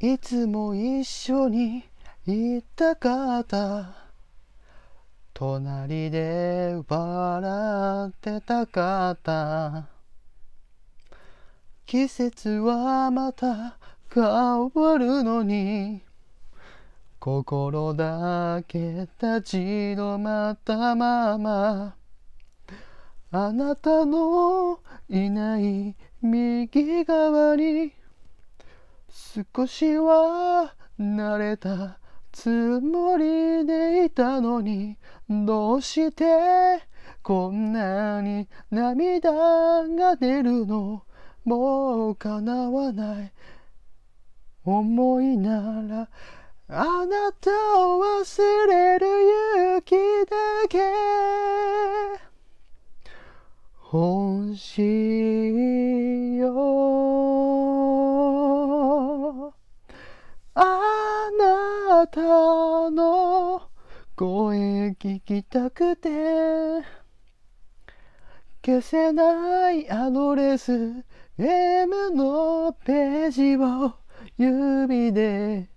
いつも一緒にいたかった。隣で笑ってたかった。季節はまた変わるのに。心だけ立ち止まったまま。あなたのいない右側に少しは慣れたつもりでいたのにどうしてこんなに涙が出るの？もう叶わない。思いならあなたを忘れる勇気だけ。欲し声聞きたくて。消せないアドレス M のページを指で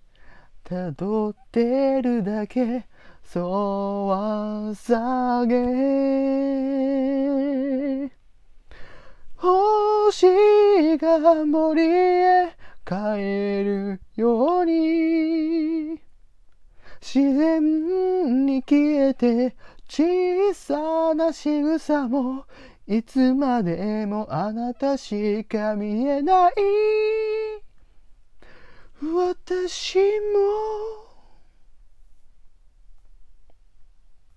辿ってるだけそうはさげ。星が森へ帰るように。自然に消えて小さな仕草もいつまでもあなたしか見えない。私も